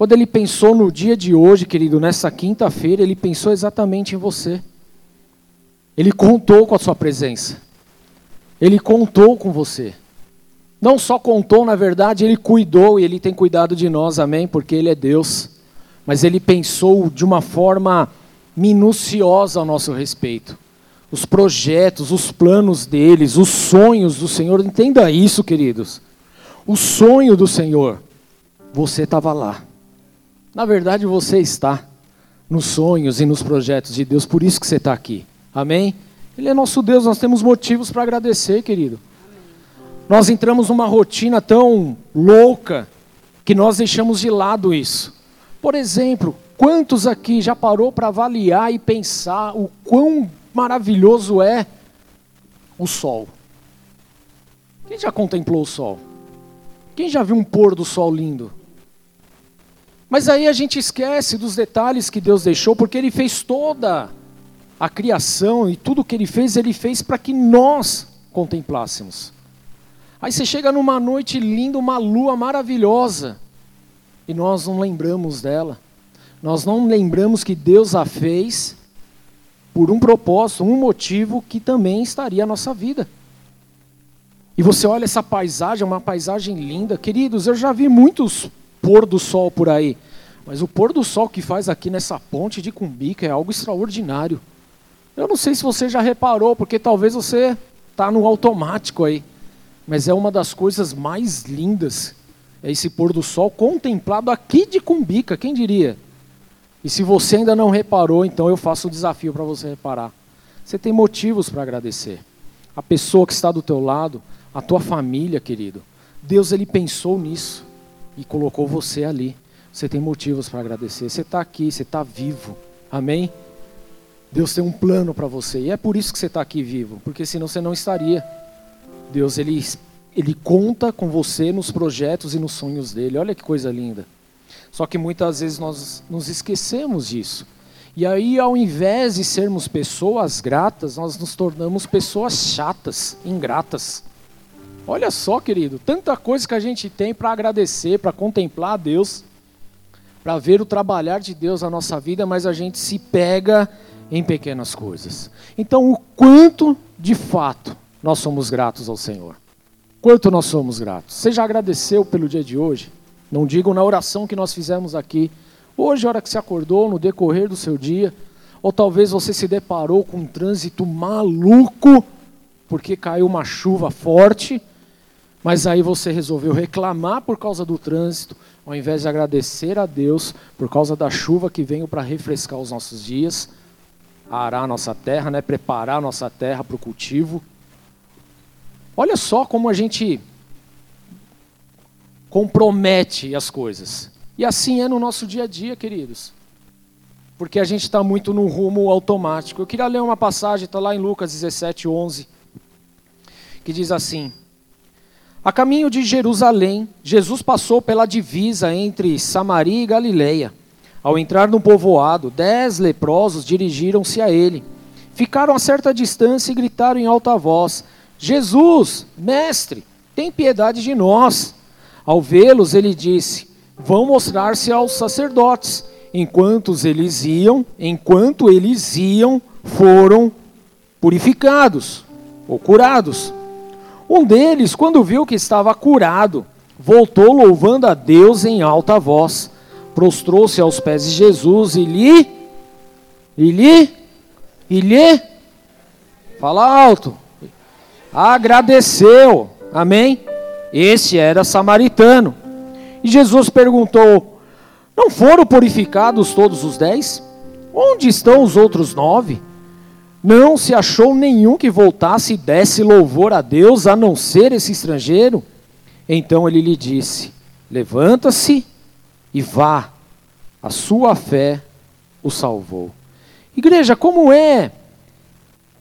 Quando ele pensou no dia de hoje, querido, nessa quinta-feira, ele pensou exatamente em você. Ele contou com a sua presença. Ele contou com você. Não só contou, na verdade, ele cuidou e ele tem cuidado de nós, amém? Porque ele é Deus. Mas ele pensou de uma forma minuciosa ao nosso respeito. Os projetos, os planos deles, os sonhos do Senhor, entenda isso, queridos. O sonho do Senhor, você estava lá. Na verdade, você está nos sonhos e nos projetos de Deus, por isso que você está aqui. Amém? Ele é nosso Deus, nós temos motivos para agradecer, querido. Nós entramos numa rotina tão louca que nós deixamos de lado isso. Por exemplo, quantos aqui já parou para avaliar e pensar o quão maravilhoso é o sol? Quem já contemplou o sol? Quem já viu um pôr do sol lindo? Mas aí a gente esquece dos detalhes que Deus deixou, porque Ele fez toda a criação e tudo que Ele fez, Ele fez para que nós contemplássemos. Aí você chega numa noite linda, uma lua maravilhosa, e nós não lembramos dela. Nós não lembramos que Deus a fez por um propósito, um motivo que também estaria a nossa vida. E você olha essa paisagem, uma paisagem linda. Queridos, eu já vi muitos pôr do sol por aí. Mas o pôr do sol que faz aqui nessa ponte de Cumbica é algo extraordinário. Eu não sei se você já reparou, porque talvez você está no automático aí. Mas é uma das coisas mais lindas. É esse pôr do sol contemplado aqui de Cumbica, quem diria? E se você ainda não reparou, então eu faço um desafio para você reparar. Você tem motivos para agradecer. A pessoa que está do teu lado, a tua família, querido. Deus ele pensou nisso e colocou você ali. Você tem motivos para agradecer. Você está aqui, você está vivo. Amém? Deus tem um plano para você. E é por isso que você está aqui vivo, porque senão você não estaria. Deus, ele, ele conta com você nos projetos e nos sonhos dele. Olha que coisa linda. Só que muitas vezes nós nos esquecemos disso. E aí, ao invés de sermos pessoas gratas, nós nos tornamos pessoas chatas, ingratas. Olha só, querido, tanta coisa que a gente tem para agradecer, para contemplar a Deus, para ver o trabalhar de Deus na nossa vida, mas a gente se pega em pequenas coisas. Então, o quanto de fato nós somos gratos ao Senhor? Quanto nós somos gratos? Você já agradeceu pelo dia de hoje? Não digo na oração que nós fizemos aqui. Hoje, a hora que você acordou, no decorrer do seu dia, ou talvez você se deparou com um trânsito maluco, porque caiu uma chuva forte, mas aí você resolveu reclamar por causa do trânsito, ao invés de agradecer a Deus por causa da chuva que veio para refrescar os nossos dias, arar a nossa terra, né, preparar a nossa terra para o cultivo. Olha só como a gente compromete as coisas. E assim é no nosso dia a dia, queridos. Porque a gente está muito no rumo automático. Eu queria ler uma passagem, está lá em Lucas 17, 11, que diz assim: a caminho de Jerusalém, Jesus passou pela divisa entre Samaria e Galileia. Ao entrar no povoado, dez leprosos dirigiram-se a ele. Ficaram a certa distância e gritaram em alta voz: Jesus, mestre, tem piedade de nós. Ao vê-los, ele disse: Vão mostrar-se aos sacerdotes. Enquanto eles iam, enquanto eles iam, foram purificados ou curados. Um deles, quando viu que estava curado, voltou louvando a Deus em alta voz, prostrou-se aos pés de Jesus e lhe, e lhe, e lhe, fala alto, agradeceu, amém? Esse era samaritano. E Jesus perguntou: Não foram purificados todos os dez? Onde estão os outros nove? Não se achou nenhum que voltasse e desse louvor a Deus, a não ser esse estrangeiro. Então ele lhe disse: Levanta-se e vá, a sua fé o salvou. Igreja, como é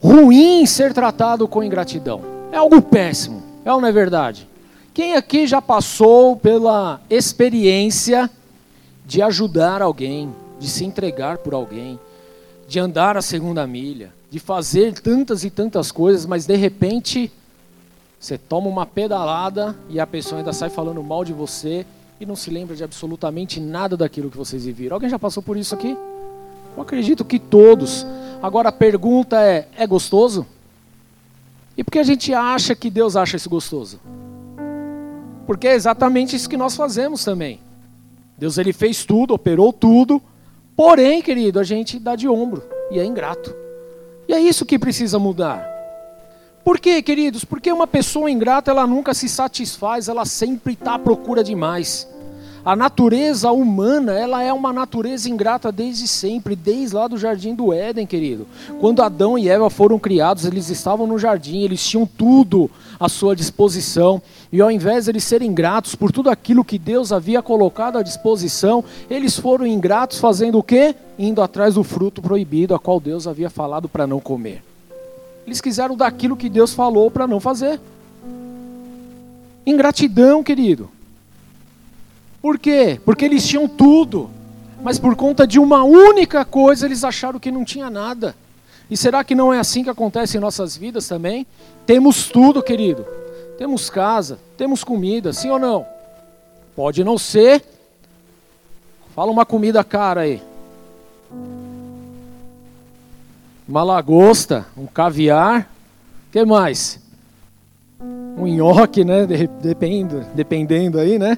ruim ser tratado com ingratidão? É algo péssimo, é ou não é verdade? Quem aqui já passou pela experiência de ajudar alguém, de se entregar por alguém, de andar a segunda milha? De fazer tantas e tantas coisas, mas de repente você toma uma pedalada e a pessoa ainda sai falando mal de você, e não se lembra de absolutamente nada daquilo que vocês viveram. Alguém já passou por isso aqui? Eu acredito que todos. Agora a pergunta é: é gostoso? E por que a gente acha que Deus acha isso gostoso? Porque é exatamente isso que nós fazemos também. Deus ele fez tudo, operou tudo, porém, querido, a gente dá de ombro e é ingrato. E é isso que precisa mudar. Por quê, queridos? Porque uma pessoa ingrata, ela nunca se satisfaz, ela sempre está à procura de mais. A natureza humana, ela é uma natureza ingrata desde sempre, desde lá do jardim do Éden, querido. Quando Adão e Eva foram criados, eles estavam no jardim, eles tinham tudo à sua disposição. E ao invés de eles serem gratos por tudo aquilo que Deus havia colocado à disposição, eles foram ingratos fazendo o quê? Indo atrás do fruto proibido, a qual Deus havia falado para não comer. Eles quiseram daquilo que Deus falou para não fazer. Ingratidão, querido. Por quê? Porque eles tinham tudo, mas por conta de uma única coisa eles acharam que não tinha nada. E será que não é assim que acontece em nossas vidas também? Temos tudo, querido. Temos casa, temos comida, sim ou não? Pode não ser. Fala uma comida cara aí. Uma lagosta, um caviar. Que mais? Um nhoque, né? Dependendo, dependendo aí, né?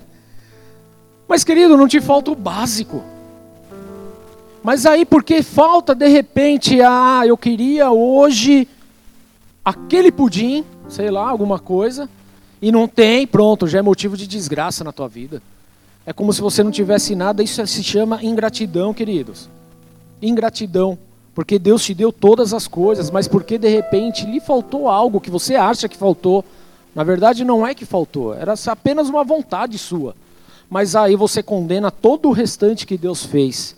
Mas, querido, não te falta o básico. Mas aí, porque falta de repente, ah, eu queria hoje aquele pudim, sei lá, alguma coisa, e não tem, pronto, já é motivo de desgraça na tua vida. É como se você não tivesse nada, isso se chama ingratidão, queridos. Ingratidão. Porque Deus te deu todas as coisas, mas porque de repente lhe faltou algo que você acha que faltou. Na verdade, não é que faltou, era apenas uma vontade sua mas aí você condena todo o restante que Deus fez.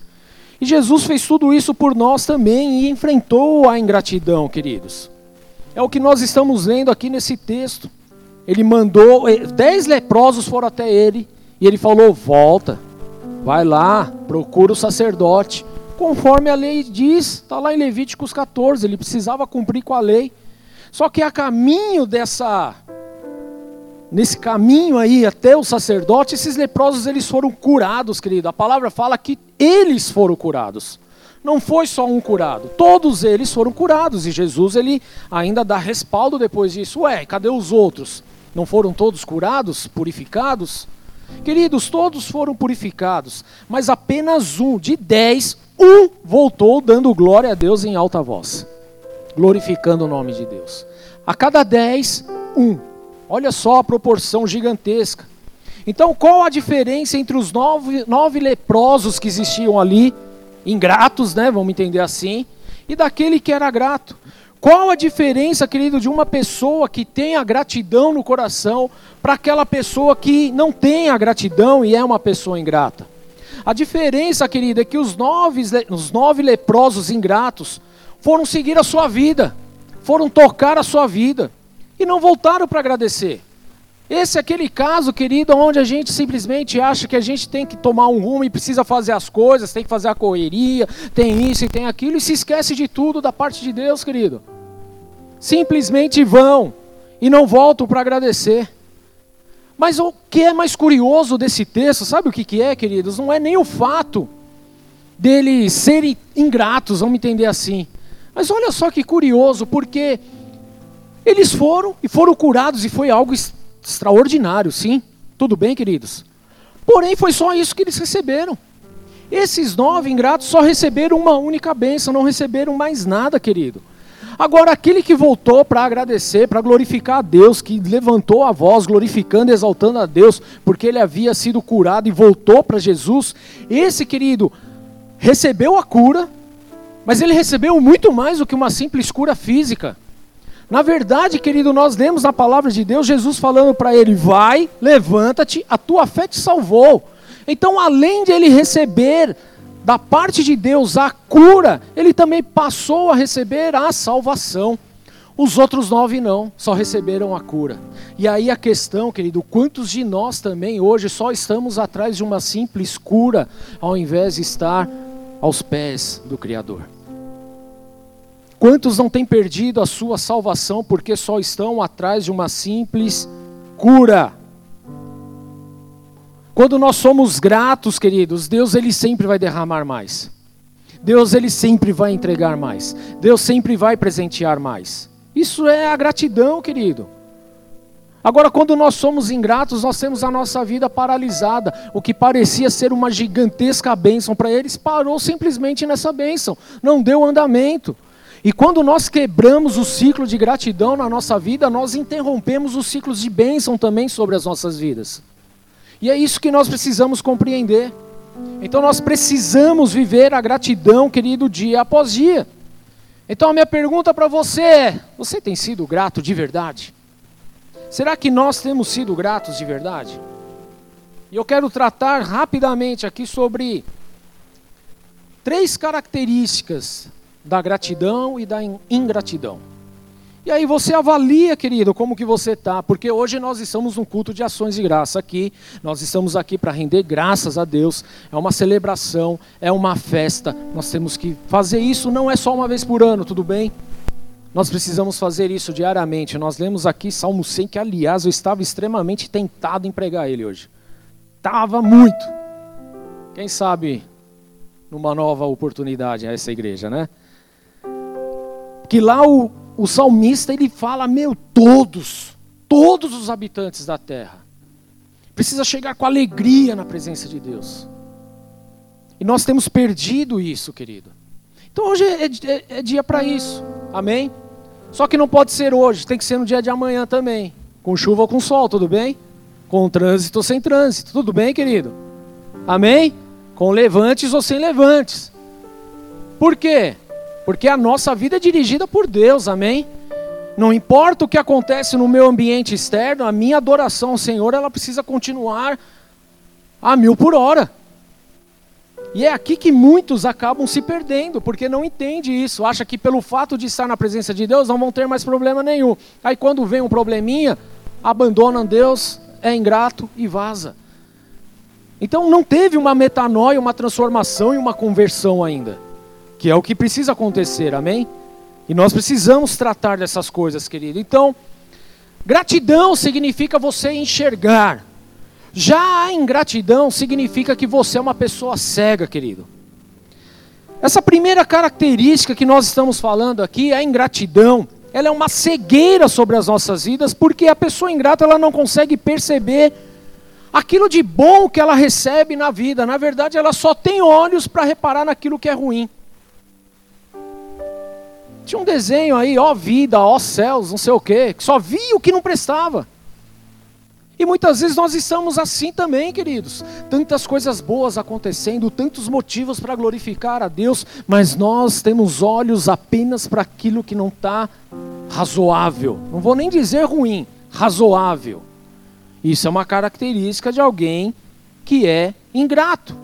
E Jesus fez tudo isso por nós também e enfrentou a ingratidão, queridos. É o que nós estamos lendo aqui nesse texto. Ele mandou, eh, dez leprosos foram até ele, e ele falou: Volta, vai lá, procura o sacerdote. Conforme a lei diz, está lá em Levíticos 14, ele precisava cumprir com a lei. Só que a caminho dessa nesse caminho aí até o sacerdote, esses leprosos eles foram curados, querido. A palavra fala que eles foram curados. Não foi só um curado, todos eles foram curados e Jesus ele ainda dá respaldo depois disso. Ué, cadê os outros? Não foram todos curados, purificados? Queridos, todos foram purificados, mas apenas um de dez, um voltou dando glória a Deus em alta voz, glorificando o nome de Deus. A cada dez, um Olha só a proporção gigantesca. Então, qual a diferença entre os nove, nove leprosos que existiam ali, ingratos, né? Vamos entender assim, e daquele que era grato? Qual a diferença, querido, de uma pessoa que tem a gratidão no coração para aquela pessoa que não tem a gratidão e é uma pessoa ingrata? A diferença, querido, é que os nove, os nove leprosos ingratos foram seguir a sua vida, foram tocar a sua vida e não voltaram para agradecer. Esse é aquele caso, querido, onde a gente simplesmente acha que a gente tem que tomar um rumo e precisa fazer as coisas, tem que fazer a correria, tem isso e tem aquilo, e se esquece de tudo da parte de Deus, querido. Simplesmente vão e não voltam para agradecer. Mas o que é mais curioso desse texto, sabe o que, que é, queridos? Não é nem o fato deles serem ingratos, vamos entender assim. Mas olha só que curioso, porque eles foram e foram curados e foi algo extraordinário, sim. Tudo bem, queridos? Porém, foi só isso que eles receberam. Esses nove ingratos só receberam uma única bênção, não receberam mais nada, querido. Agora, aquele que voltou para agradecer, para glorificar a Deus, que levantou a voz, glorificando e exaltando a Deus, porque ele havia sido curado e voltou para Jesus, esse, querido, recebeu a cura, mas ele recebeu muito mais do que uma simples cura física. Na verdade, querido, nós lemos na palavra de Deus Jesus falando para ele: Vai, levanta-te, a tua fé te salvou. Então, além de ele receber da parte de Deus a cura, ele também passou a receber a salvação. Os outros nove não, só receberam a cura. E aí a questão, querido, quantos de nós também hoje só estamos atrás de uma simples cura, ao invés de estar aos pés do Criador? Quantos não têm perdido a sua salvação porque só estão atrás de uma simples cura? Quando nós somos gratos, queridos, Deus ele sempre vai derramar mais. Deus ele sempre vai entregar mais. Deus sempre vai presentear mais. Isso é a gratidão, querido. Agora, quando nós somos ingratos, nós temos a nossa vida paralisada. O que parecia ser uma gigantesca bênção para eles parou simplesmente nessa bênção, não deu andamento. E quando nós quebramos o ciclo de gratidão na nossa vida, nós interrompemos os ciclos de bênção também sobre as nossas vidas. E é isso que nós precisamos compreender. Então nós precisamos viver a gratidão, querido, dia após dia. Então a minha pergunta para você é: você tem sido grato de verdade? Será que nós temos sido gratos de verdade? E eu quero tratar rapidamente aqui sobre três características da gratidão e da ingratidão. E aí você avalia, querido, como que você está, porque hoje nós estamos num culto de ações de graça aqui, nós estamos aqui para render graças a Deus, é uma celebração, é uma festa, nós temos que fazer isso, não é só uma vez por ano, tudo bem? Nós precisamos fazer isso diariamente, nós lemos aqui Salmo 100, que aliás eu estava extremamente tentado em pregar ele hoje, estava muito, quem sabe numa nova oportunidade a essa igreja, né? Que lá o, o salmista ele fala, meu, todos, todos os habitantes da terra. Precisa chegar com alegria na presença de Deus. E nós temos perdido isso, querido. Então hoje é, é, é dia para isso. Amém? Só que não pode ser hoje, tem que ser no dia de amanhã também. Com chuva ou com sol, tudo bem? Com trânsito ou sem trânsito, tudo bem, querido? Amém? Com levantes ou sem levantes. Por quê? Porque a nossa vida é dirigida por Deus, amém? Não importa o que acontece no meu ambiente externo, a minha adoração ao Senhor, ela precisa continuar a mil por hora. E é aqui que muitos acabam se perdendo, porque não entende isso, acha que pelo fato de estar na presença de Deus não vão ter mais problema nenhum. Aí quando vem um probleminha, abandonam Deus, é ingrato e vaza. Então não teve uma metanoia, uma transformação e uma conversão ainda que é o que precisa acontecer, amém? E nós precisamos tratar dessas coisas, querido. Então, gratidão significa você enxergar. Já a ingratidão significa que você é uma pessoa cega, querido. Essa primeira característica que nós estamos falando aqui, a ingratidão, ela é uma cegueira sobre as nossas vidas, porque a pessoa ingrata ela não consegue perceber aquilo de bom que ela recebe na vida. Na verdade, ela só tem olhos para reparar naquilo que é ruim. Tinha um desenho aí, ó vida, ó céus, não sei o quê, que só via o que não prestava. E muitas vezes nós estamos assim também, queridos. Tantas coisas boas acontecendo, tantos motivos para glorificar a Deus, mas nós temos olhos apenas para aquilo que não está razoável. Não vou nem dizer ruim, razoável. Isso é uma característica de alguém que é ingrato.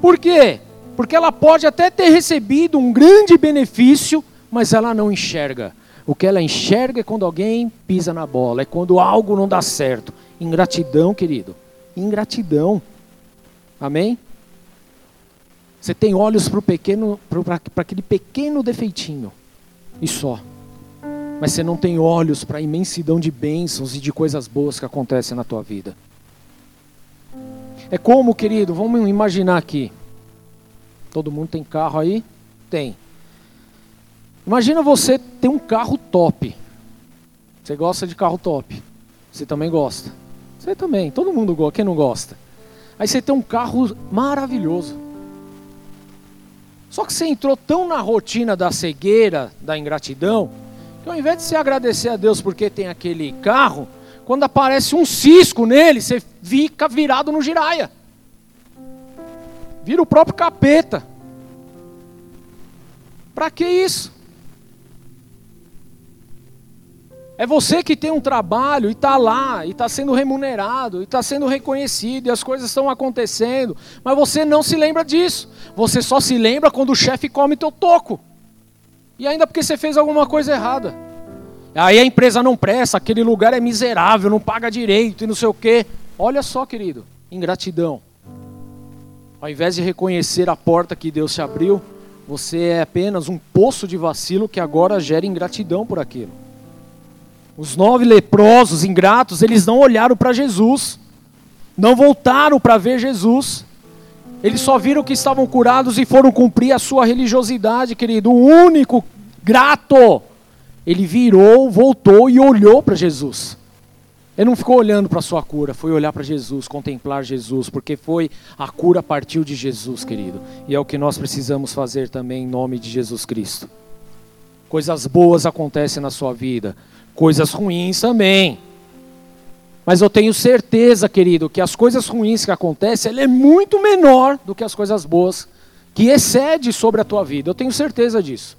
Por quê? Porque ela pode até ter recebido um grande benefício, mas ela não enxerga. O que ela enxerga é quando alguém pisa na bola, é quando algo não dá certo. Ingratidão, querido. Ingratidão. Amém? Você tem olhos para pequeno, para aquele pequeno defeitinho. E só. Mas você não tem olhos para a imensidão de bênçãos e de coisas boas que acontecem na tua vida. É como, querido, vamos imaginar aqui. Todo mundo tem carro aí? Tem. Imagina você ter um carro top. Você gosta de carro top. Você também gosta. Você também. Todo mundo gosta. Quem não gosta? Aí você tem um carro maravilhoso. Só que você entrou tão na rotina da cegueira, da ingratidão, que ao invés de você agradecer a Deus porque tem aquele carro, quando aparece um cisco nele, você fica virado no giraia. Vira o próprio capeta. Para que isso? É você que tem um trabalho e está lá, e está sendo remunerado, e está sendo reconhecido, e as coisas estão acontecendo, mas você não se lembra disso. Você só se lembra quando o chefe come teu toco. E ainda porque você fez alguma coisa errada. Aí a empresa não presta, aquele lugar é miserável, não paga direito e não sei o quê. Olha só, querido, ingratidão. Ao invés de reconhecer a porta que Deus te abriu, você é apenas um poço de vacilo que agora gera ingratidão por aquilo. Os nove leprosos, ingratos, eles não olharam para Jesus. Não voltaram para ver Jesus. Eles só viram que estavam curados e foram cumprir a sua religiosidade, querido. O único grato. Ele virou, voltou e olhou para Jesus. Ele não ficou olhando para a sua cura, foi olhar para Jesus, contemplar Jesus, porque foi a cura partiu de Jesus, querido. E é o que nós precisamos fazer também em nome de Jesus Cristo. Coisas boas acontecem na sua vida, coisas ruins também. Mas eu tenho certeza, querido, que as coisas ruins que acontecem, ela é muito menor do que as coisas boas que excede sobre a tua vida. Eu tenho certeza disso.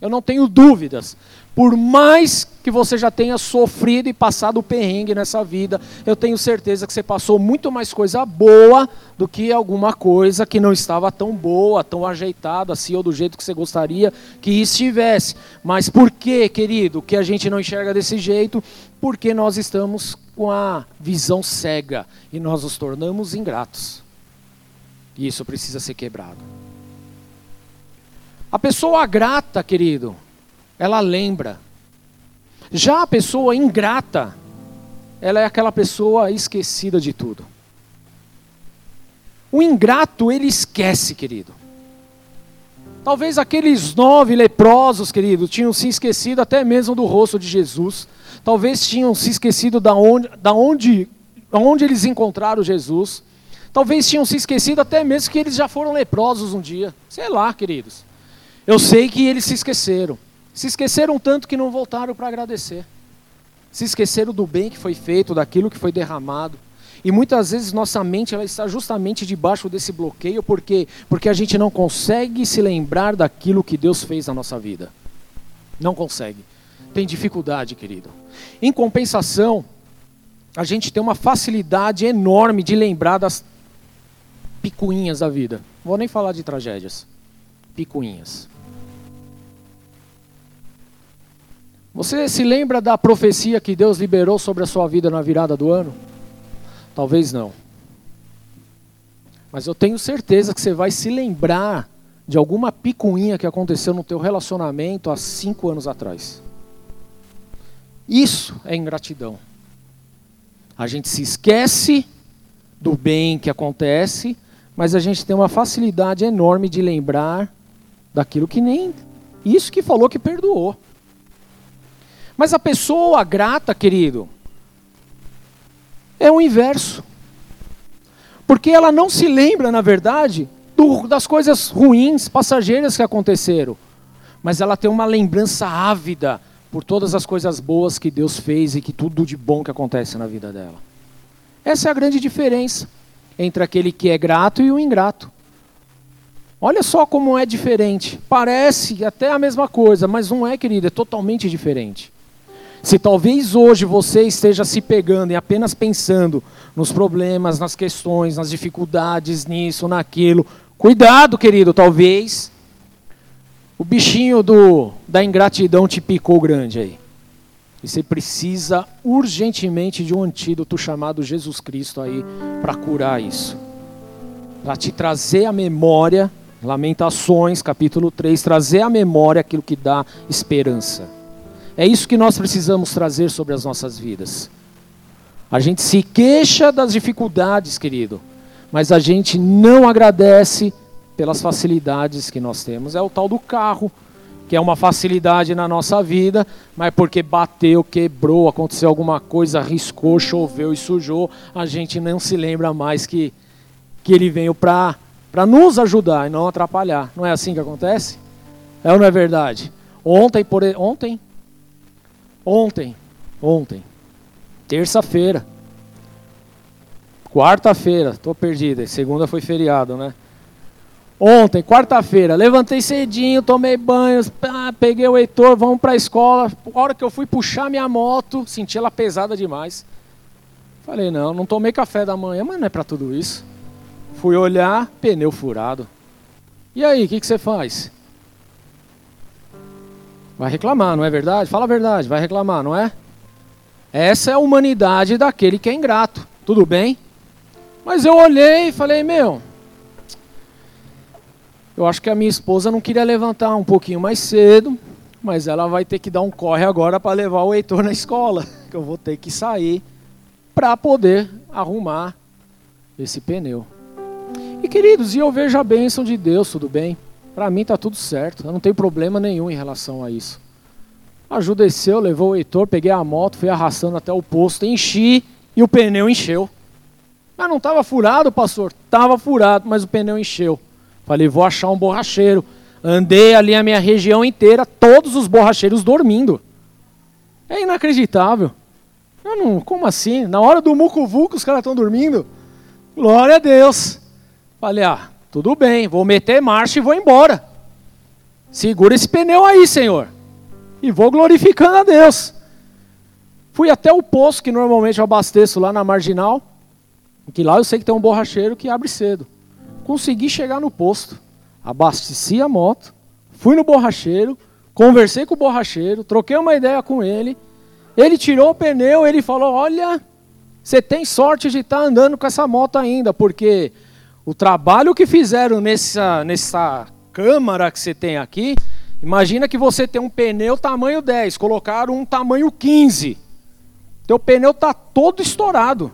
Eu não tenho dúvidas. Por mais que você já tenha sofrido e passado o perrengue nessa vida, eu tenho certeza que você passou muito mais coisa boa do que alguma coisa que não estava tão boa, tão ajeitada assim ou do jeito que você gostaria que estivesse. Mas por que, querido, que a gente não enxerga desse jeito? Porque nós estamos com a visão cega e nós nos tornamos ingratos. E isso precisa ser quebrado. A pessoa grata, querido, ela lembra. Já a pessoa ingrata, ela é aquela pessoa esquecida de tudo. O ingrato, ele esquece, querido. Talvez aqueles nove leprosos, querido, tinham se esquecido até mesmo do rosto de Jesus. Talvez tinham se esquecido da onde, da onde, onde eles encontraram Jesus. Talvez tinham se esquecido até mesmo que eles já foram leprosos um dia. Sei lá, queridos. Eu sei que eles se esqueceram. Se esqueceram tanto que não voltaram para agradecer. Se esqueceram do bem que foi feito, daquilo que foi derramado. E muitas vezes nossa mente ela está justamente debaixo desse bloqueio, porque porque a gente não consegue se lembrar daquilo que Deus fez na nossa vida. Não consegue. Tem dificuldade, querido. Em compensação, a gente tem uma facilidade enorme de lembrar das picuinhas da vida. Vou nem falar de tragédias. Picuinhas. Você se lembra da profecia que Deus liberou sobre a sua vida na virada do ano? Talvez não. Mas eu tenho certeza que você vai se lembrar de alguma picuinha que aconteceu no teu relacionamento há cinco anos atrás. Isso é ingratidão. A gente se esquece do bem que acontece, mas a gente tem uma facilidade enorme de lembrar daquilo que nem isso que falou que perdoou. Mas a pessoa grata, querido, é o inverso. Porque ela não se lembra, na verdade, do, das coisas ruins, passageiras que aconteceram. Mas ela tem uma lembrança ávida por todas as coisas boas que Deus fez e que tudo de bom que acontece na vida dela. Essa é a grande diferença entre aquele que é grato e o ingrato. Olha só como é diferente. Parece até a mesma coisa, mas não é, querido, é totalmente diferente. Se talvez hoje você esteja se pegando e apenas pensando nos problemas, nas questões, nas dificuldades, nisso, naquilo, cuidado, querido, talvez o bichinho do, da ingratidão te picou grande aí. E você precisa urgentemente de um antídoto chamado Jesus Cristo aí para curar isso. Para te trazer a memória, Lamentações, capítulo 3, trazer a memória aquilo que dá esperança. É isso que nós precisamos trazer sobre as nossas vidas. A gente se queixa das dificuldades, querido, mas a gente não agradece pelas facilidades que nós temos. É o tal do carro, que é uma facilidade na nossa vida, mas porque bateu, quebrou, aconteceu alguma coisa, riscou, choveu e sujou, a gente não se lembra mais que, que ele veio para nos ajudar e não atrapalhar. Não é assim que acontece? É ou não é verdade? Ontem, por, ontem Ontem, ontem, terça-feira, quarta-feira, estou perdido, segunda foi feriado, né? Ontem, quarta-feira, levantei cedinho, tomei banho, peguei o Heitor, vamos para a escola. A hora que eu fui puxar minha moto, senti ela pesada demais. Falei, não, não tomei café da manhã, mas não é para tudo isso. Fui olhar, pneu furado. E aí, o que, que você faz? Vai reclamar, não é verdade? Fala a verdade, vai reclamar, não é? Essa é a humanidade daquele que é ingrato. Tudo bem? Mas eu olhei e falei, meu, eu acho que a minha esposa não queria levantar um pouquinho mais cedo, mas ela vai ter que dar um corre agora para levar o Heitor na escola, que eu vou ter que sair para poder arrumar esse pneu. E queridos, e eu vejo a bênção de Deus, tudo bem? Para mim tá tudo certo, eu não tenho problema nenhum em relação a isso. A Ju desceu, levou o Heitor, peguei a moto, fui arrastando até o posto, enchi e o pneu encheu. Mas não estava furado, pastor? Estava furado, mas o pneu encheu. Falei, vou achar um borracheiro. Andei ali a minha região inteira, todos os borracheiros dormindo. É inacreditável. Eu não, como assim? Na hora do mucuvuco os caras estão dormindo? Glória a Deus. Falei, ah, tudo bem, vou meter marcha e vou embora. Segura esse pneu aí, Senhor. E vou glorificando a Deus. Fui até o posto que normalmente eu abasteço lá na Marginal, que lá eu sei que tem um borracheiro que abre cedo. Consegui chegar no posto, abasteci a moto, fui no borracheiro, conversei com o borracheiro, troquei uma ideia com ele. Ele tirou o pneu, ele falou: Olha, você tem sorte de estar tá andando com essa moto ainda, porque o trabalho que fizeram nessa, nessa câmara que você tem aqui, imagina que você tem um pneu tamanho 10, colocaram um tamanho 15. Teu pneu está todo estourado.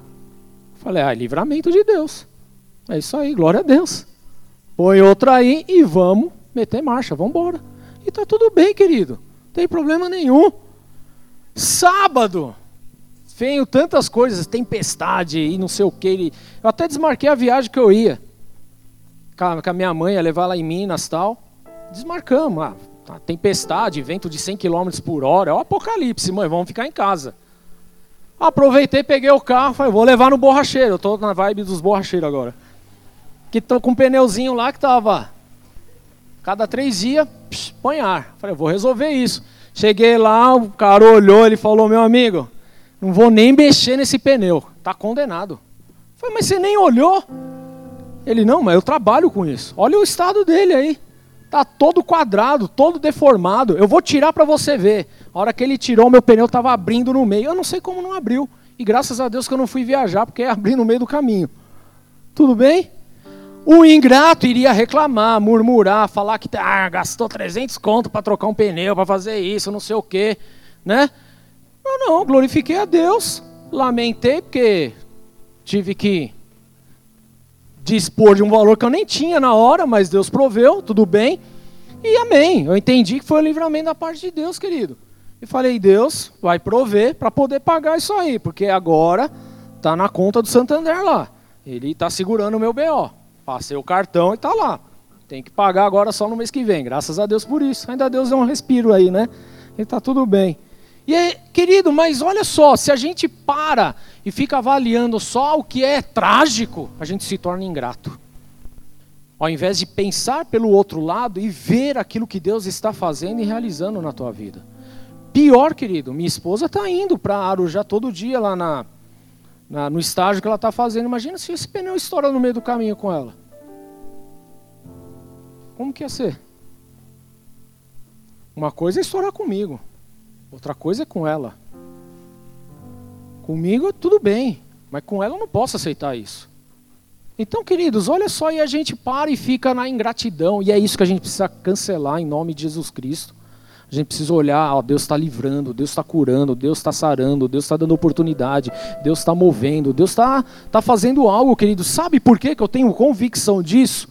Falei, ah, livramento de Deus. É isso aí, glória a Deus. Põe outra aí e vamos meter marcha, vamos embora. E tá tudo bem, querido. Não tem problema nenhum. Sábado, venho tantas coisas, tempestade e não sei o que. Eu até desmarquei a viagem que eu ia. Com a minha mãe, ia levar lá em Minas tal. Desmarcamos. Ah, tá, tempestade, vento de 100 km por hora. É o apocalipse, mãe, vamos ficar em casa. Aproveitei, peguei o carro, falei, vou levar no borracheiro. Eu tô na vibe dos borracheiros agora. Que tô com um pneuzinho lá que tava. Cada três dias, põe ar. Falei, vou resolver isso. Cheguei lá, o cara olhou, ele falou, meu amigo, não vou nem mexer nesse pneu. Tá condenado. Falei, mas você nem olhou? Ele, não, mas eu trabalho com isso. Olha o estado dele aí. Tá todo quadrado, todo deformado. Eu vou tirar para você ver. A hora que ele tirou, meu pneu estava abrindo no meio. Eu não sei como não abriu. E graças a Deus que eu não fui viajar, porque ia abrir no meio do caminho. Tudo bem? O ingrato iria reclamar, murmurar, falar que ah, gastou 300 conto para trocar um pneu, para fazer isso, não sei o quê, né? Eu não, glorifiquei a Deus, lamentei porque tive que dispor de um valor que eu nem tinha na hora, mas Deus proveu, tudo bem. E amém. Eu entendi que foi o livramento da parte de Deus, querido. E falei, Deus vai prover para poder pagar isso aí, porque agora está na conta do Santander lá. Ele está segurando o meu BO. Passei o cartão e está lá. Tem que pagar agora só no mês que vem. Graças a Deus por isso. Ainda Deus deu um respiro aí, né? E está tudo bem. E querido, mas olha só, se a gente para e fica avaliando só o que é trágico, a gente se torna ingrato. Ao invés de pensar pelo outro lado e ver aquilo que Deus está fazendo e realizando na tua vida. Pior, querido, minha esposa está indo para Arujá todo dia lá na, na, no estágio que ela está fazendo. Imagina se esse pneu estoura no meio do caminho com ela. Como que ia ser? Uma coisa é estourar comigo, outra coisa é com ela. Comigo tudo bem, mas com ela eu não posso aceitar isso. Então, queridos, olha só, e a gente para e fica na ingratidão, e é isso que a gente precisa cancelar em nome de Jesus Cristo. A gente precisa olhar, ó, Deus está livrando, Deus está curando, Deus está sarando, Deus está dando oportunidade, Deus está movendo, Deus está tá fazendo algo, querido. Sabe por quê que eu tenho convicção disso?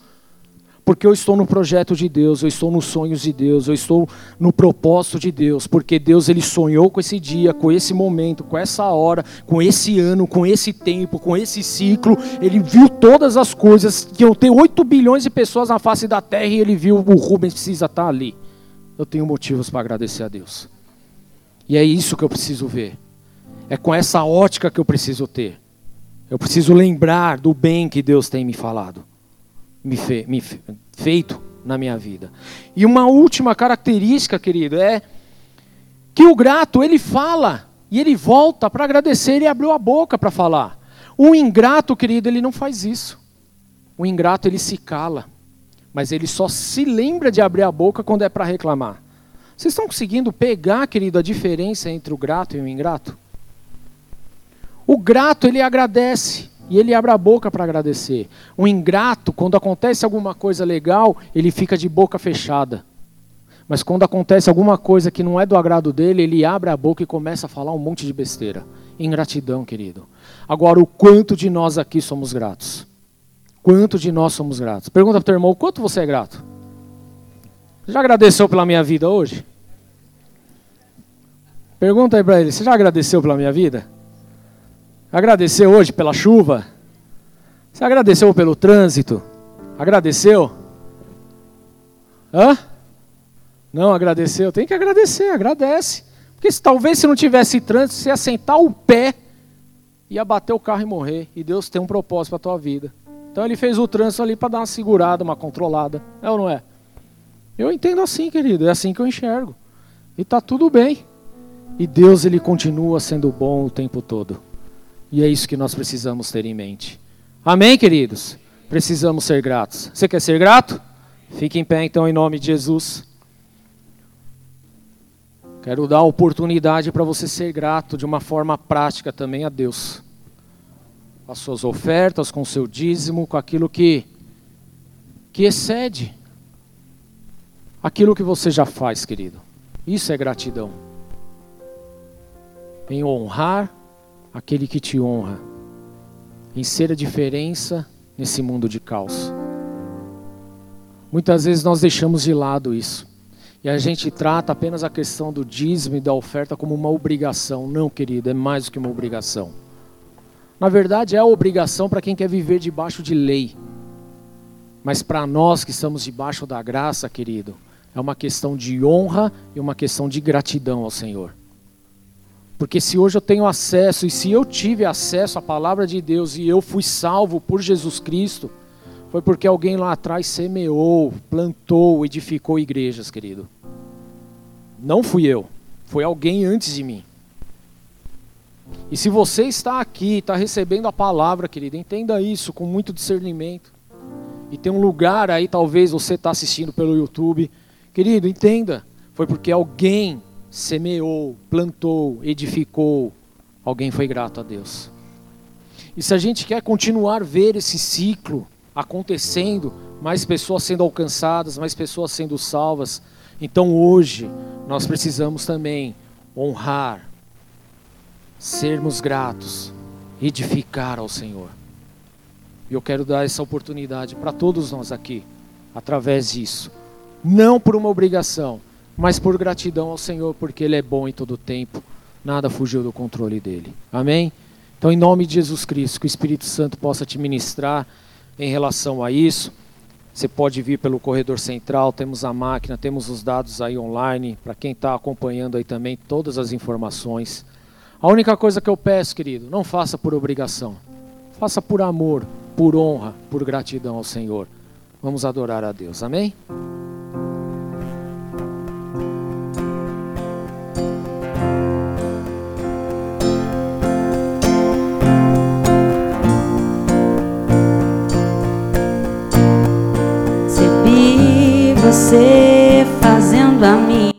Porque eu estou no projeto de Deus, eu estou nos sonhos de Deus, eu estou no propósito de Deus, porque Deus ele sonhou com esse dia, com esse momento, com essa hora, com esse ano, com esse tempo, com esse ciclo. Ele viu todas as coisas, que eu tenho 8 bilhões de pessoas na face da terra e ele viu o Rubens precisa estar ali eu tenho motivos para agradecer a Deus. E é isso que eu preciso ver. É com essa ótica que eu preciso ter. Eu preciso lembrar do bem que Deus tem me falado, me, fe, me feito na minha vida. E uma última característica, querido, é que o grato, ele fala e ele volta para agradecer, ele abriu a boca para falar. O ingrato, querido, ele não faz isso. O ingrato, ele se cala mas ele só se lembra de abrir a boca quando é para reclamar. Vocês estão conseguindo pegar, querido, a diferença entre o grato e o ingrato? O grato, ele agradece e ele abre a boca para agradecer. O ingrato, quando acontece alguma coisa legal, ele fica de boca fechada. Mas quando acontece alguma coisa que não é do agrado dele, ele abre a boca e começa a falar um monte de besteira. Ingratidão, querido. Agora, o quanto de nós aqui somos gratos? Quanto de nós somos gratos? Pergunta para o teu irmão, quanto você é grato? Já agradeceu pela minha vida hoje? Pergunta aí para ele, você já agradeceu pela minha vida? Agradeceu hoje pela chuva? Você agradeceu pelo trânsito? Agradeceu? Hã? Não agradeceu? Tem que agradecer, agradece. Porque se, talvez se não tivesse trânsito, você ia sentar o pé, ia bater o carro e morrer. E Deus tem um propósito para a tua vida. Então ele fez o trânsito ali para dar uma segurada, uma controlada. É ou não é? Eu entendo assim, querido. É assim que eu enxergo. E está tudo bem. E Deus ele continua sendo bom o tempo todo. E é isso que nós precisamos ter em mente. Amém, queridos? Precisamos ser gratos. Você quer ser grato? Fique em pé então em nome de Jesus. Quero dar oportunidade para você ser grato de uma forma prática também a Deus. Com as suas ofertas, com o seu dízimo, com aquilo que, que excede aquilo que você já faz, querido. Isso é gratidão. Em honrar aquele que te honra. Em ser a diferença nesse mundo de caos. Muitas vezes nós deixamos de lado isso. E a gente trata apenas a questão do dízimo e da oferta como uma obrigação. Não, querido, é mais do que uma obrigação. Na verdade, é a obrigação para quem quer viver debaixo de lei. Mas para nós que estamos debaixo da graça, querido, é uma questão de honra e uma questão de gratidão ao Senhor. Porque se hoje eu tenho acesso, e se eu tive acesso à palavra de Deus e eu fui salvo por Jesus Cristo, foi porque alguém lá atrás semeou, plantou, edificou igrejas, querido. Não fui eu, foi alguém antes de mim. E se você está aqui, está recebendo a palavra, querido, entenda isso com muito discernimento. E tem um lugar aí, talvez você está assistindo pelo YouTube. Querido, entenda. Foi porque alguém semeou, plantou, edificou. Alguém foi grato a Deus. E se a gente quer continuar ver esse ciclo acontecendo, mais pessoas sendo alcançadas, mais pessoas sendo salvas. Então hoje nós precisamos também honrar, sermos gratos, edificar ao Senhor. E eu quero dar essa oportunidade para todos nós aqui, através disso. Não por uma obrigação, mas por gratidão ao Senhor, porque Ele é bom em todo tempo. Nada fugiu do controle dele. Amém? Então, em nome de Jesus Cristo, que o Espírito Santo possa te ministrar em relação a isso. Você pode vir pelo corredor central, temos a máquina, temos os dados aí online, para quem está acompanhando aí também, todas as informações. A única coisa que eu peço, querido, não faça por obrigação. Faça por amor, por honra, por gratidão ao Senhor. Vamos adorar a Deus. Amém? Você fazendo a mim.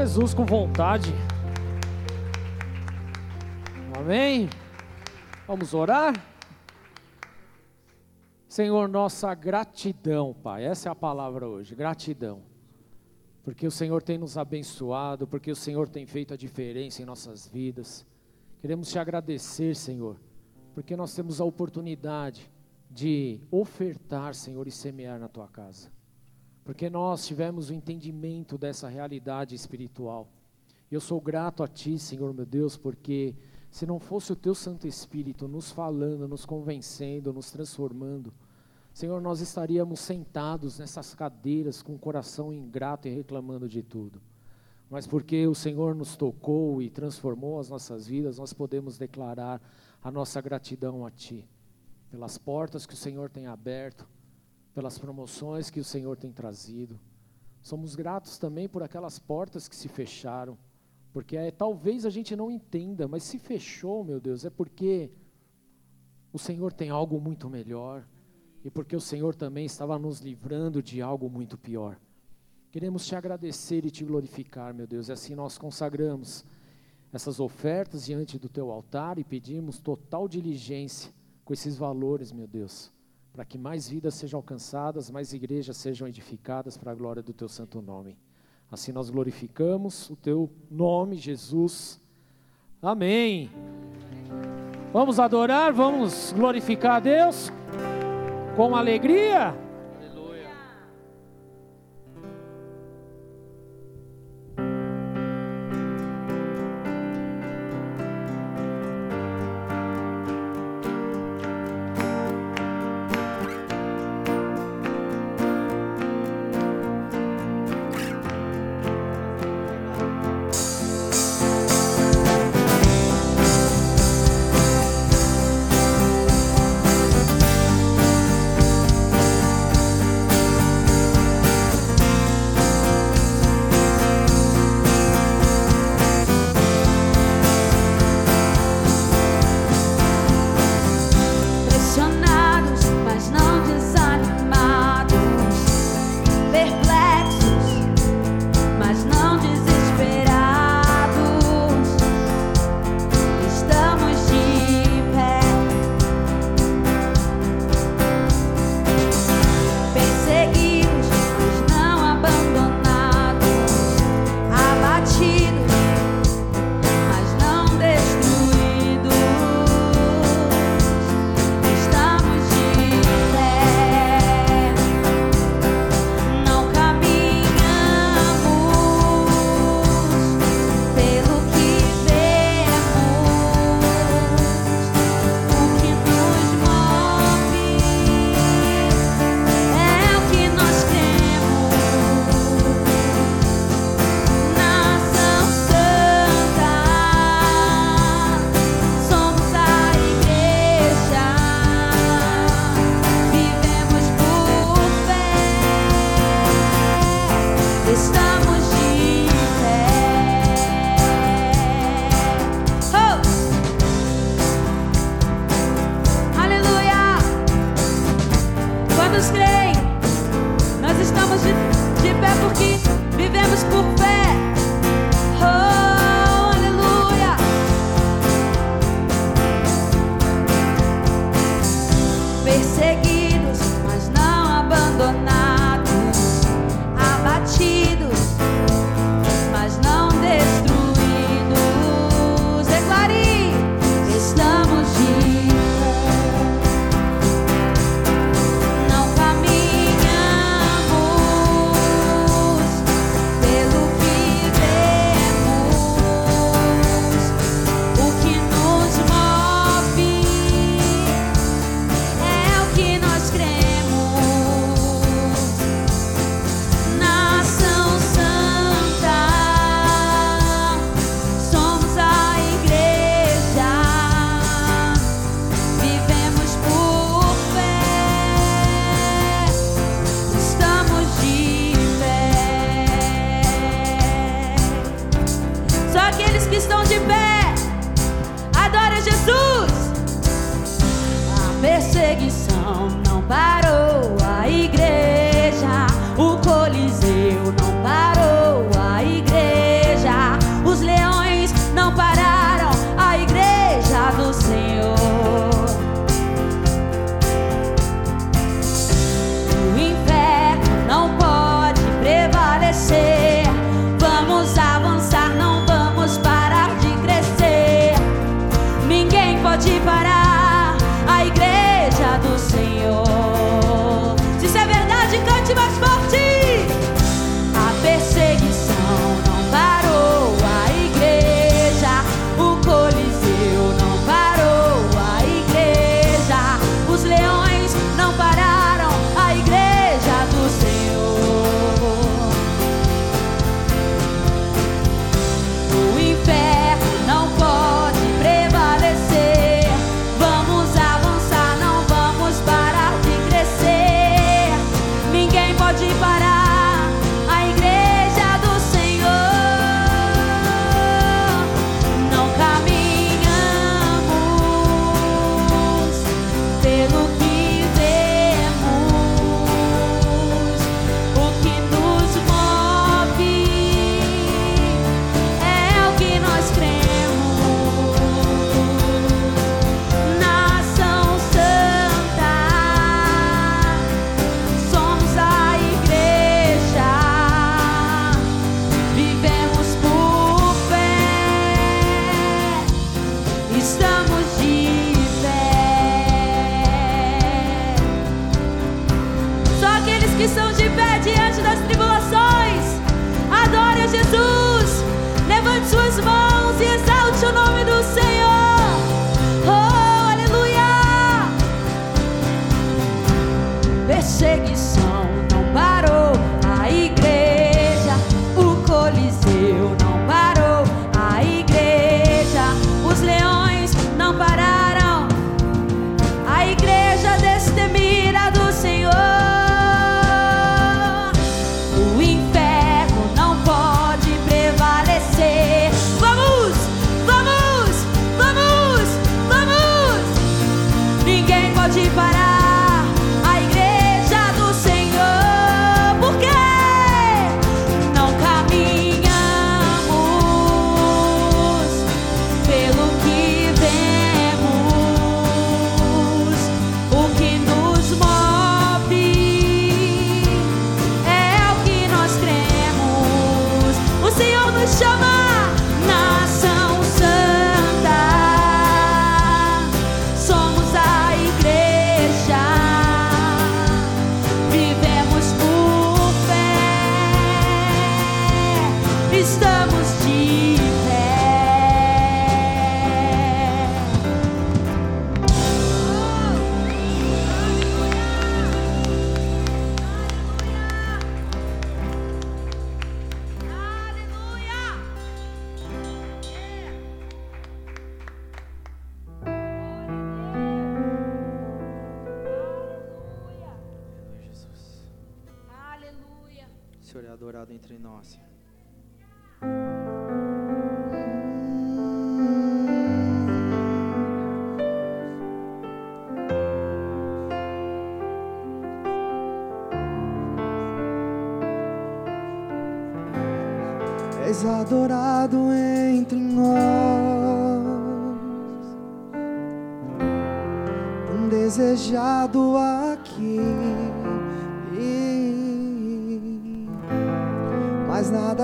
Jesus com vontade. Amém? Vamos orar? Senhor, nossa gratidão, Pai, essa é a palavra hoje, gratidão. Porque o Senhor tem nos abençoado, porque o Senhor tem feito a diferença em nossas vidas. Queremos te agradecer, Senhor, porque nós temos a oportunidade de ofertar, Senhor, e semear na tua casa. Porque nós tivemos o entendimento dessa realidade espiritual. Eu sou grato a Ti, Senhor meu Deus, porque se não fosse o Teu Santo Espírito nos falando, nos convencendo, nos transformando, Senhor, nós estaríamos sentados nessas cadeiras com o coração ingrato e reclamando de tudo. Mas porque o Senhor nos tocou e transformou as nossas vidas, nós podemos declarar a nossa gratidão a Ti, pelas portas que o Senhor tem aberto, pelas promoções que o Senhor tem trazido. Somos gratos também por aquelas portas que se fecharam, porque é, talvez a gente não entenda, mas se fechou, meu Deus, é porque o Senhor tem algo muito melhor e porque o Senhor também estava nos livrando de algo muito pior. Queremos te agradecer e te glorificar, meu Deus, e assim nós consagramos essas ofertas diante do teu altar e pedimos total diligência com esses valores, meu Deus, para que mais vidas sejam alcançadas, mais igrejas sejam edificadas para a glória do teu santo nome. Assim nós glorificamos o teu nome, Jesus. Amém. Vamos adorar, vamos glorificar a Deus com alegria.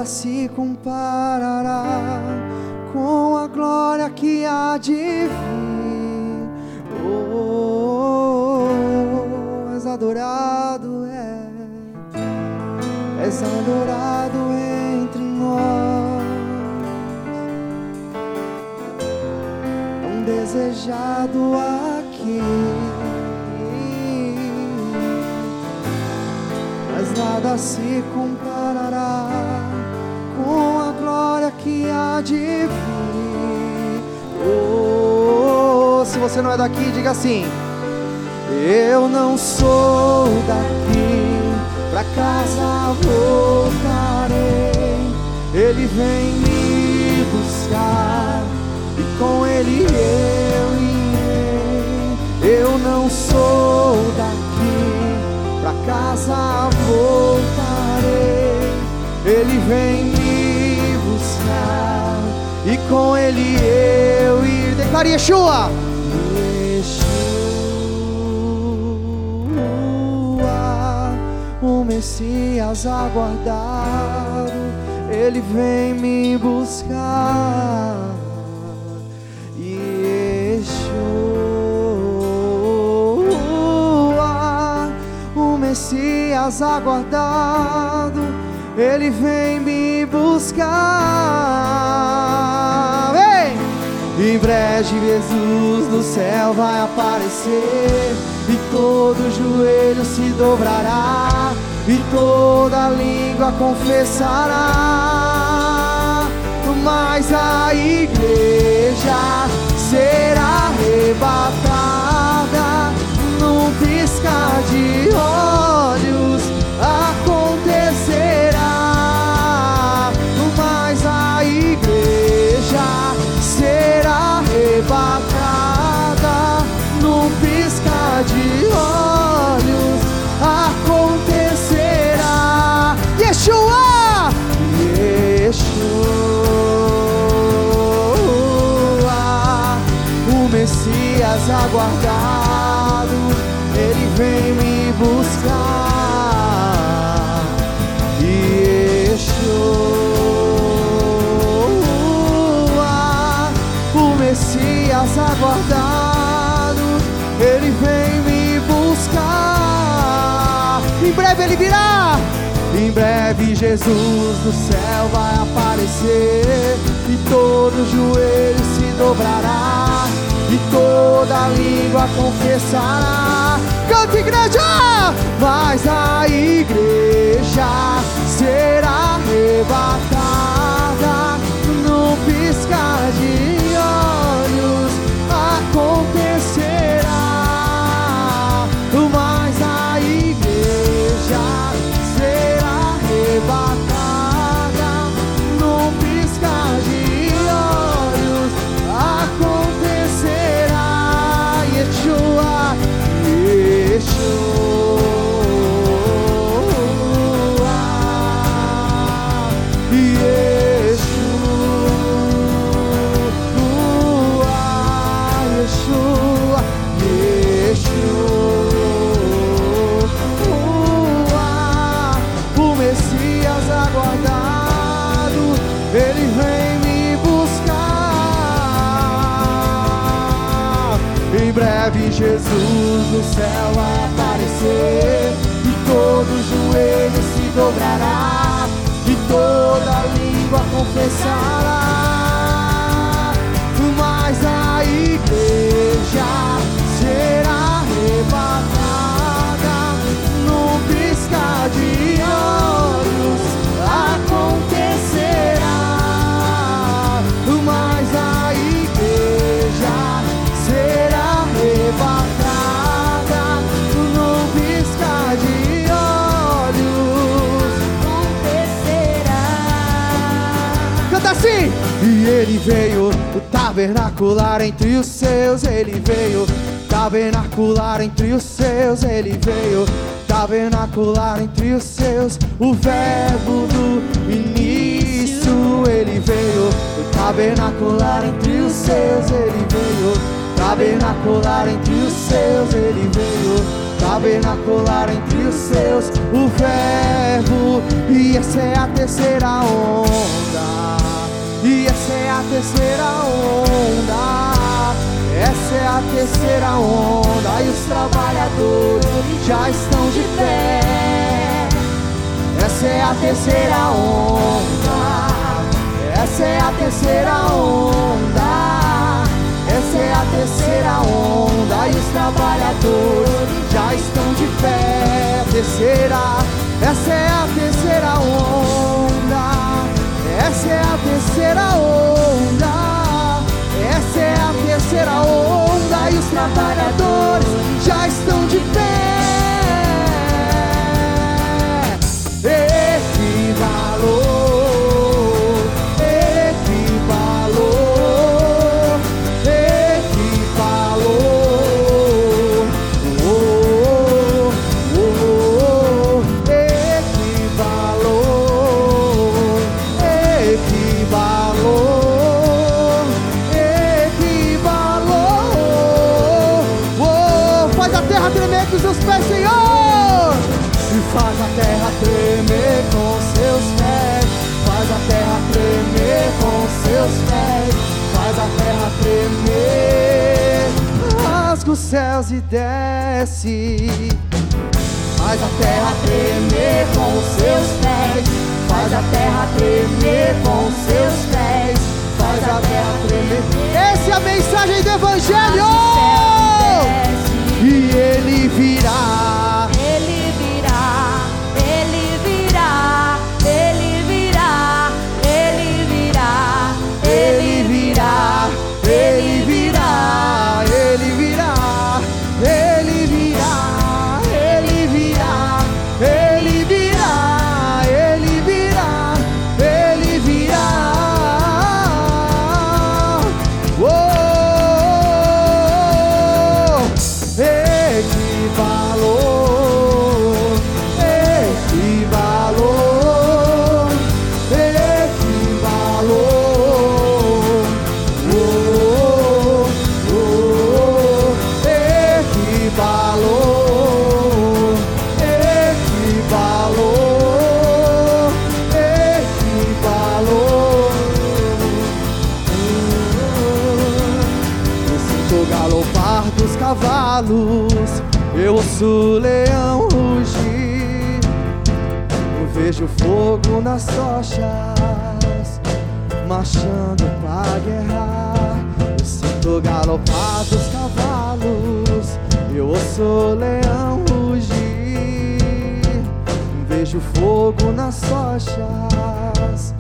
se comparará com a glória que há de vir. Oh, oh, oh, oh és adorado, é, és adorado entre nós, tão é desejado aqui. mas nada se compara. que há de vir. Oh, se você não é daqui, diga assim: Eu não sou daqui, pra casa voltarei. Ele vem me buscar e com ele eu irei. Eu não sou daqui, pra casa voltarei. Ele vem me e com ele eu ir Declare Yeshua. Yeshua, o Messias aguardado, ele vem me buscar. Yeshua, o Messias aguardado. Vem! Em breve Jesus do céu vai aparecer e todo joelho se dobrará e toda língua confessará. Mas a igreja será arrebatada num piscar de olhos Messias aguardado, ele vem me buscar. Yeshua, o Messias aguardado, Jesus do céu vai aparecer e todo joelho se dobrará e toda língua confessará. Canta igreja! Mas a igreja será arrebatada do céu aparecer e todo joelho se dobrará e toda língua confessará. Ele veio, tabernacular entre os seus, ele veio, tabernacular entre os seus, ele veio, tabernacular entre os seus, o verbo do início, ele veio, tabernacular entre os seus, ele veio, tabernacular entre os seus, ele veio, tabernacular entre os seus, o verbo, e essa é a terceira onda. E essa é a terceira onda. Essa é a terceira onda. E os trabalhadores já estão de pé. Essa é a terceira onda. Essa é a terceira onda. Essa é a terceira onda. E os trabalhadores já estão de pé. Terceira. Essa é a terceira onda. Essa é a terceira onda. Essa é a terceira onda. E os trabalhadores já estão de pé. Céus e desce. faz a terra tremer com seus pés, faz a terra tremer com seus pés, faz a terra tremer. Essa é a mensagem do Evangelho! E ele virá. Nas tochas, marchando pra guerra. Eu sinto galopar dos cavalos, eu ouço o leão rugir. Vejo fogo nas tochas,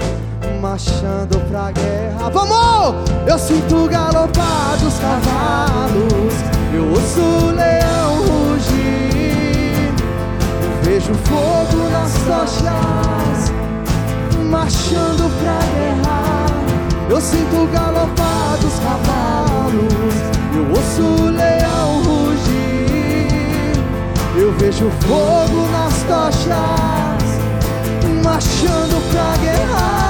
marchando pra guerra. Vamos! Eu sinto galopar dos cavalos, eu ouço o leão rugir. Vejo fogo nas tochas, marchando pra guerra. Eu sinto galopar dos cavalos, eu ouço o leão rugir. Eu vejo fogo nas tochas, marchando pra guerra.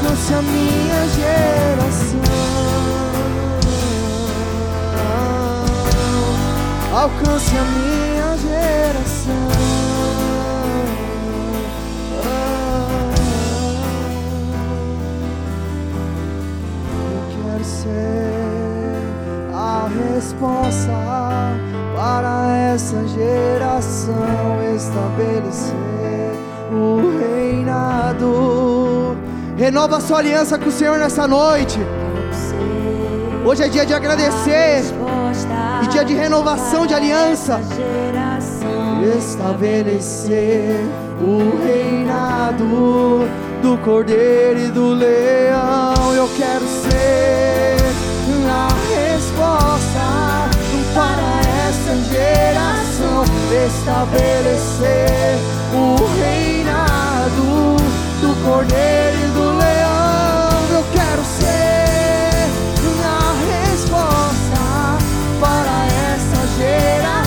Alcance a minha geração. Alcance a minha geração. Eu quero ser a resposta para essa geração estabelecer o Renova sua aliança com o Senhor nessa noite. Hoje é dia de agradecer E dia de renovação de aliança. estabelecer o reinado do cordeiro e do leão. Eu quero ser a resposta para essa geração. Estabelecer o reinado do cordeiro e essa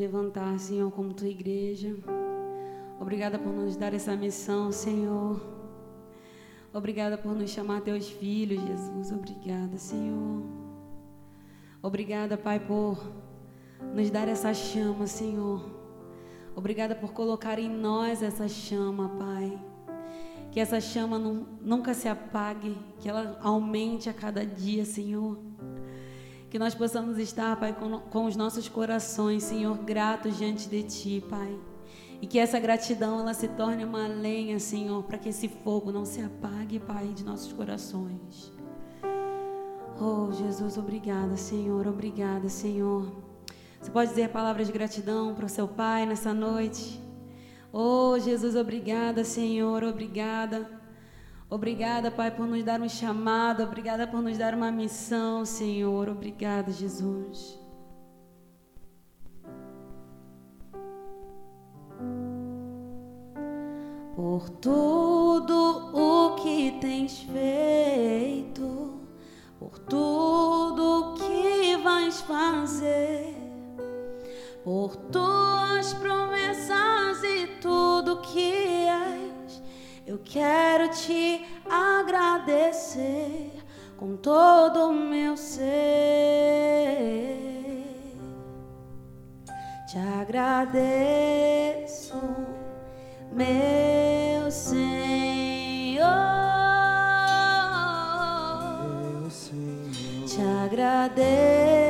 levantar, Senhor, como tua igreja. Obrigada por nos dar essa missão, Senhor. Obrigada por nos chamar teus filhos, Jesus. Obrigada, Senhor. Obrigada, Pai, por nos dar essa chama, Senhor. Obrigada por colocar em nós essa chama, Pai. Que essa chama nu- nunca se apague, que ela aumente a cada dia, Senhor. Que nós possamos estar, Pai, com, com os nossos corações, Senhor, gratos diante de Ti, Pai. E que essa gratidão ela se torne uma lenha, Senhor, para que esse fogo não se apague, Pai, de nossos corações. Oh, Jesus, obrigada, Senhor, obrigada, Senhor. Você pode dizer palavras de gratidão para o seu Pai nessa noite? Oh, Jesus, obrigada, Senhor, obrigada. Obrigada, Pai, por nos dar um chamado, obrigada por nos dar uma missão, Senhor. Obrigada, Jesus. Por tudo o que tens feito, por tudo que vais fazer por tuas promessas e tudo que és. Eu quero te agradecer com todo o meu ser. Te agradeço, meu Senhor. Meu Senhor. Te agradeço,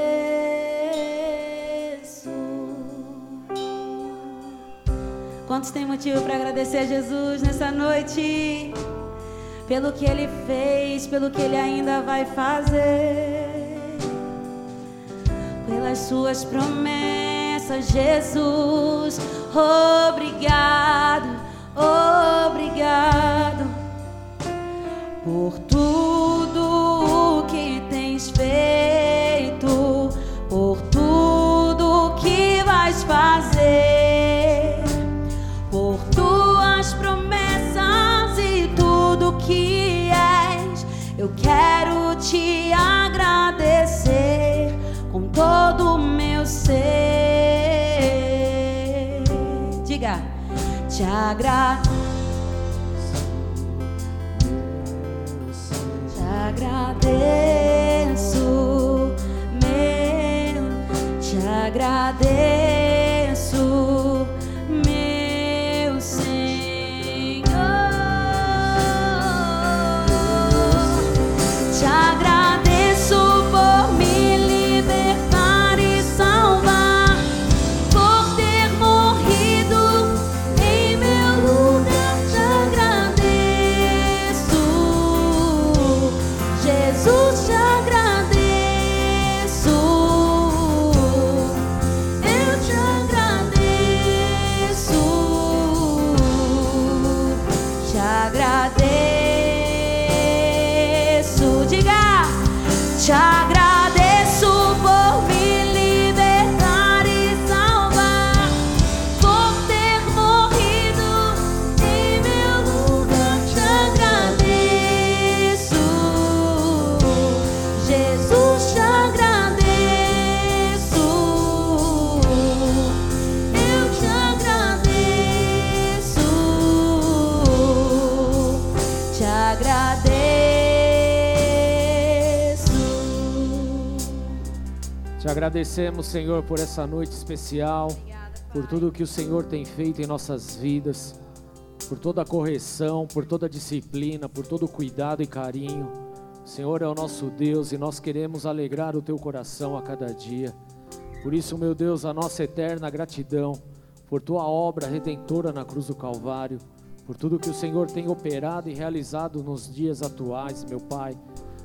Quantos têm motivo para agradecer a Jesus nessa noite? Pelo que ele fez, pelo que ele ainda vai fazer pelas suas promessas, Jesus. Obrigado, obrigado por tudo o que tens feito, te agradecer com todo o meu ser. Diga, te agradeço. Te agradeço, agradecemos, Senhor, por essa noite especial, por tudo que o Senhor tem feito em nossas vidas, por toda a correção, por toda a disciplina, por todo o cuidado e carinho. O Senhor é o nosso Deus e nós queremos alegrar o teu coração a cada dia. Por isso, meu Deus, a nossa eterna gratidão por tua obra redentora na cruz do Calvário, por tudo que o Senhor tem operado e realizado nos dias atuais, meu Pai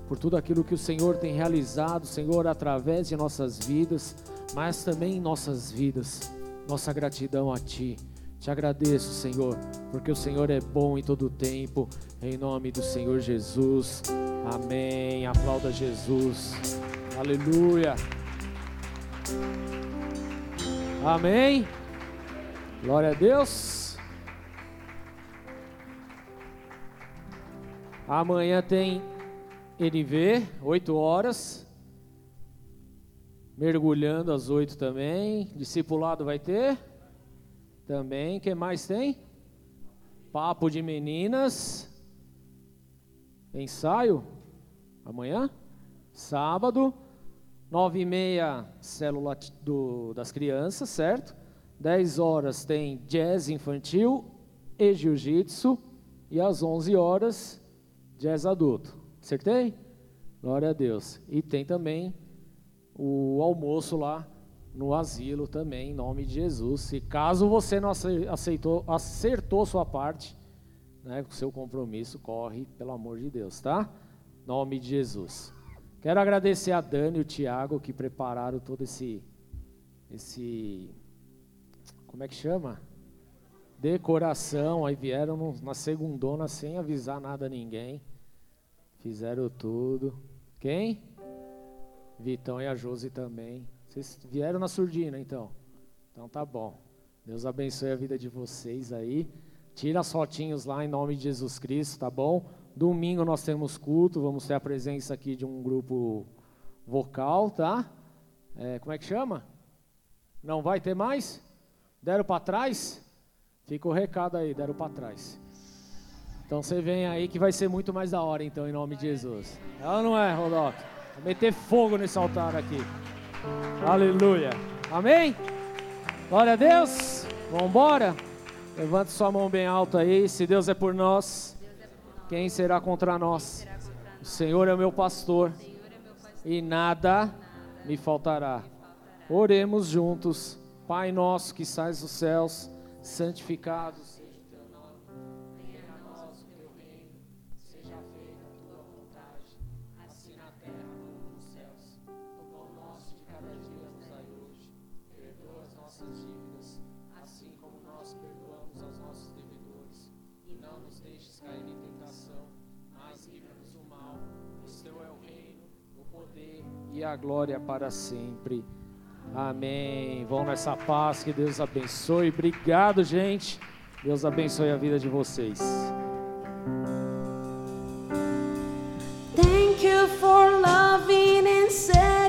por tudo aquilo que o Senhor tem realizado, Senhor, através de nossas vidas, mas também em nossas vidas. Nossa gratidão a Ti. Te agradeço, Senhor, porque o Senhor é bom em todo o tempo, em nome do Senhor Jesus. Amém. Aplauda Jesus. Aleluia. Amém. Glória a Deus. Amanhã tem NV, 8 horas. Mergulhando às 8 também. Discipulado vai ter? Também. que mais tem? Papo de meninas. Ensaio? Amanhã? Sábado. 9 e meia, célula do, das crianças, certo? 10 horas tem jazz infantil e jiu-jitsu. E às 11 horas, jazz adulto. Acertei? Glória a Deus. E tem também o almoço lá no asilo também, em nome de Jesus. E caso você não aceitou, acertou sua parte, né, com seu compromisso, corre, pelo amor de Deus, tá? Nome de Jesus. Quero agradecer a Dani e o Tiago que prepararam todo esse, esse, como é que chama? Decoração. Aí vieram na segundona sem avisar nada a ninguém. Fizeram tudo. Quem? Vitão e a Josi também. Vocês vieram na surdina, então? Então tá bom. Deus abençoe a vida de vocês aí. Tira as fotinhos lá em nome de Jesus Cristo, tá bom? Domingo nós temos culto, vamos ter a presença aqui de um grupo vocal, tá? É, como é que chama? Não vai ter mais? Deram para trás? Fica o recado aí, deram para trás. Então você vem aí que vai ser muito mais da hora, então, em nome de Jesus. Ela não é, Rodolfo? Vou meter fogo nesse altar aqui. Aleluia. Amém? Glória a Deus. Vamos embora? Levante sua mão bem alta aí. Se Deus é por nós, quem será contra nós? O Senhor é o meu pastor e nada me faltará. Oremos juntos. Pai nosso que sais dos céus, santificado seja a glória para sempre. Amém. Vão nessa paz, que Deus abençoe. Obrigado, gente. Deus abençoe a vida de vocês. Thank you for loving and saving.